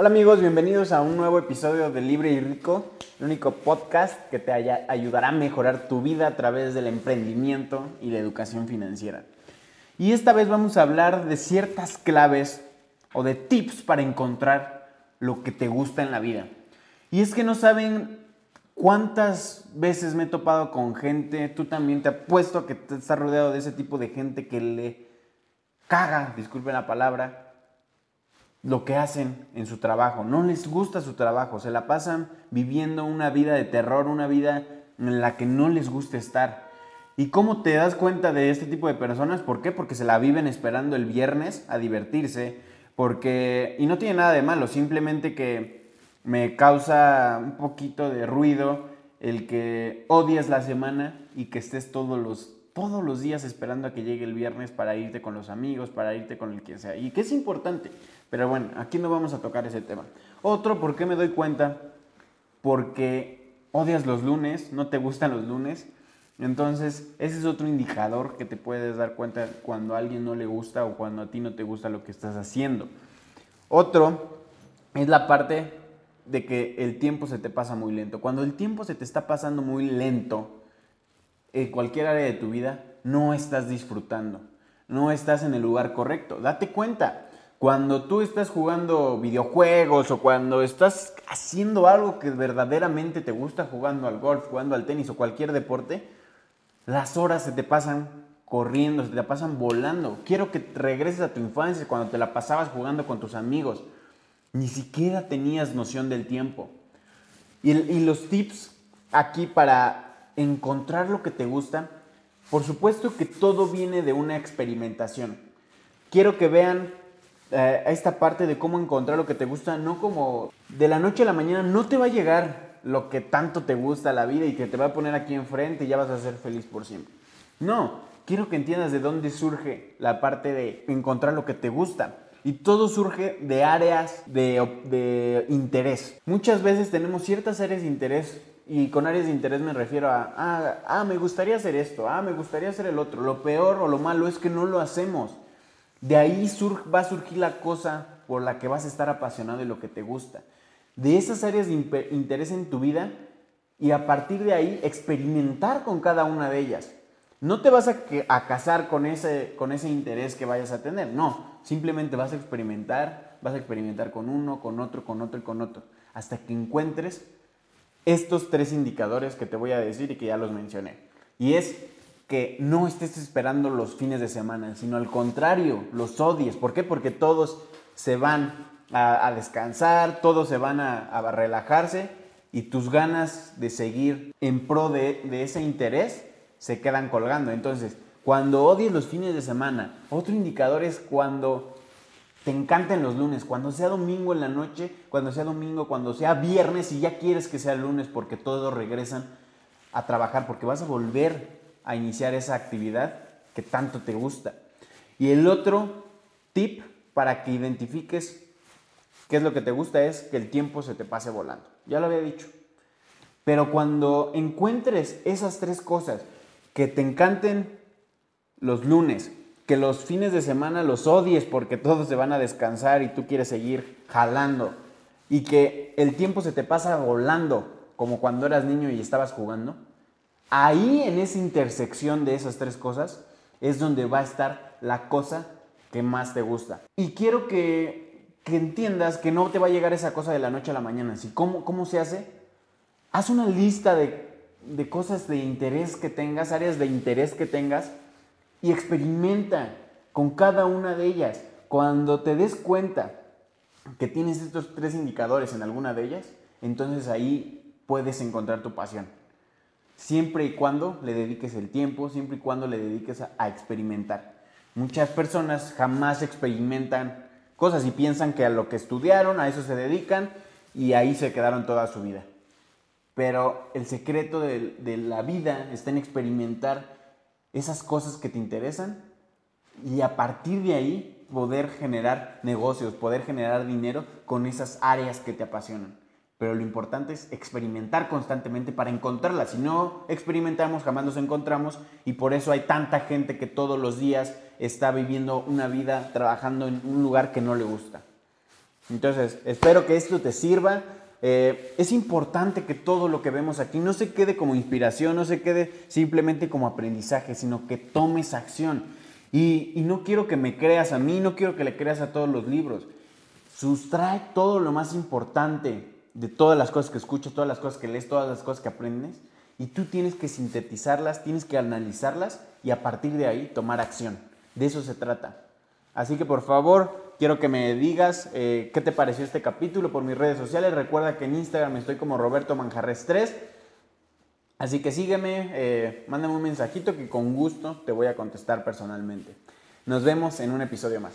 Hola amigos, bienvenidos a un nuevo episodio de Libre y Rico, el único podcast que te ayudará a mejorar tu vida a través del emprendimiento y la educación financiera. Y esta vez vamos a hablar de ciertas claves o de tips para encontrar lo que te gusta en la vida. Y es que no saben cuántas veces me he topado con gente, tú también te apuesto que te estás rodeado de ese tipo de gente que le caga, disculpen la palabra, lo que hacen en su trabajo. No les gusta su trabajo, se la pasan viviendo una vida de terror, una vida en la que no les gusta estar. ¿Y cómo te das cuenta de este tipo de personas? ¿Por qué? Porque se la viven esperando el viernes a divertirse, porque y no tiene nada de malo, simplemente que me causa un poquito de ruido el que odies la semana y que estés todos los todos los días esperando a que llegue el viernes para irte con los amigos, para irte con el que sea. Y que es importante. Pero bueno, aquí no vamos a tocar ese tema. Otro, ¿por qué me doy cuenta? Porque odias los lunes, no te gustan los lunes. Entonces, ese es otro indicador que te puedes dar cuenta cuando a alguien no le gusta o cuando a ti no te gusta lo que estás haciendo. Otro es la parte de que el tiempo se te pasa muy lento. Cuando el tiempo se te está pasando muy lento en cualquier área de tu vida, no estás disfrutando, no estás en el lugar correcto. Date cuenta, cuando tú estás jugando videojuegos o cuando estás haciendo algo que verdaderamente te gusta, jugando al golf, jugando al tenis o cualquier deporte, las horas se te pasan corriendo, se te pasan volando. Quiero que regreses a tu infancia cuando te la pasabas jugando con tus amigos. Ni siquiera tenías noción del tiempo. Y, y los tips aquí para encontrar lo que te gusta, por supuesto que todo viene de una experimentación. Quiero que vean eh, esta parte de cómo encontrar lo que te gusta, no como de la noche a la mañana no te va a llegar lo que tanto te gusta la vida y que te va a poner aquí enfrente y ya vas a ser feliz por siempre. No, quiero que entiendas de dónde surge la parte de encontrar lo que te gusta. Y todo surge de áreas de, de interés. Muchas veces tenemos ciertas áreas de interés y con áreas de interés me refiero a, ah, ah, me gustaría hacer esto, ah, me gustaría hacer el otro. Lo peor o lo malo es que no lo hacemos. De ahí va a surgir la cosa por la que vas a estar apasionado y lo que te gusta. De esas áreas de interés en tu vida y a partir de ahí experimentar con cada una de ellas. No te vas a, a casar con ese, con ese interés que vayas a tener, no. Simplemente vas a experimentar, vas a experimentar con uno, con otro, con otro y con otro, hasta que encuentres estos tres indicadores que te voy a decir y que ya los mencioné. Y es que no estés esperando los fines de semana, sino al contrario, los odies. ¿Por qué? Porque todos se van a, descansar, todos se van a, relajarse y tus ganas de seguir en pro de, de ese interés se quedan colgando. Entonces, cuando odies los fines de semana, otro indicador es cuando te encanten los lunes, cuando sea domingo en la noche, cuando sea domingo, cuando sea viernes y ya quieres que sea lunes porque todos regresan a trabajar, porque vas a volver a iniciar esa actividad que tanto te gusta. Y el otro tip para que identifiques qué es lo que te gusta es que el tiempo se te pase volando. Ya lo había dicho. Pero cuando encuentres esas tres cosas, que te encanten los lunes, que los fines de semana los odies porque todos se van a descansar y tú quieres seguir jalando, y que el tiempo se te pasa volando como cuando eras niño y estabas jugando, Ahí en esa intersección de esas tres cosas es donde va a estar la cosa que más te gusta. Y quiero que, entiendas que no te va a llegar esa cosa de la noche a la mañana. ¿Cómo, cómo se hace? Haz una lista de, de cosas de interés que tengas, áreas de interés que tengas y experimenta con cada una de ellas. Cuando te des cuenta que tienes estos tres indicadores en alguna de ellas, entonces ahí puedes encontrar tu pasión siempre y cuando le dediques el tiempo, siempre y cuando le dediques a, experimentar. Muchas personas jamás experimentan cosas y piensan que a lo que estudiaron, a eso se dedican y ahí se quedaron toda su vida. Pero el secreto de, la vida está en experimentar esas cosas que te interesan y a partir de ahí poder generar negocios, poder generar dinero con esas áreas que te apasionan pero lo importante es experimentar constantemente para encontrarla. Si no experimentamos, jamás nos encontramos y por eso hay tanta gente que todos los días está viviendo una vida trabajando en un lugar que no le gusta. Entonces, espero que esto te sirva. Eh, es importante que todo lo que vemos aquí no se quede como inspiración, no se quede simplemente como aprendizaje, sino que tomes acción. Y, y no quiero que me creas a mí, no quiero que le creas a todos los libros. Sustrae todo lo más importante de todas las cosas que escuchas, todas las cosas que lees, todas las cosas que aprendes. Y tú tienes que sintetizarlas, tienes que analizarlas y a partir de ahí tomar acción. De eso se trata. Así que por favor, quiero que me digas eh, qué te pareció este capítulo por mis redes sociales. Recuerda que en Instagram estoy como Roberto Manjarres 3. Así que sígueme, eh, mándame un mensajito que con gusto te voy a contestar personalmente. Nos vemos en un episodio más.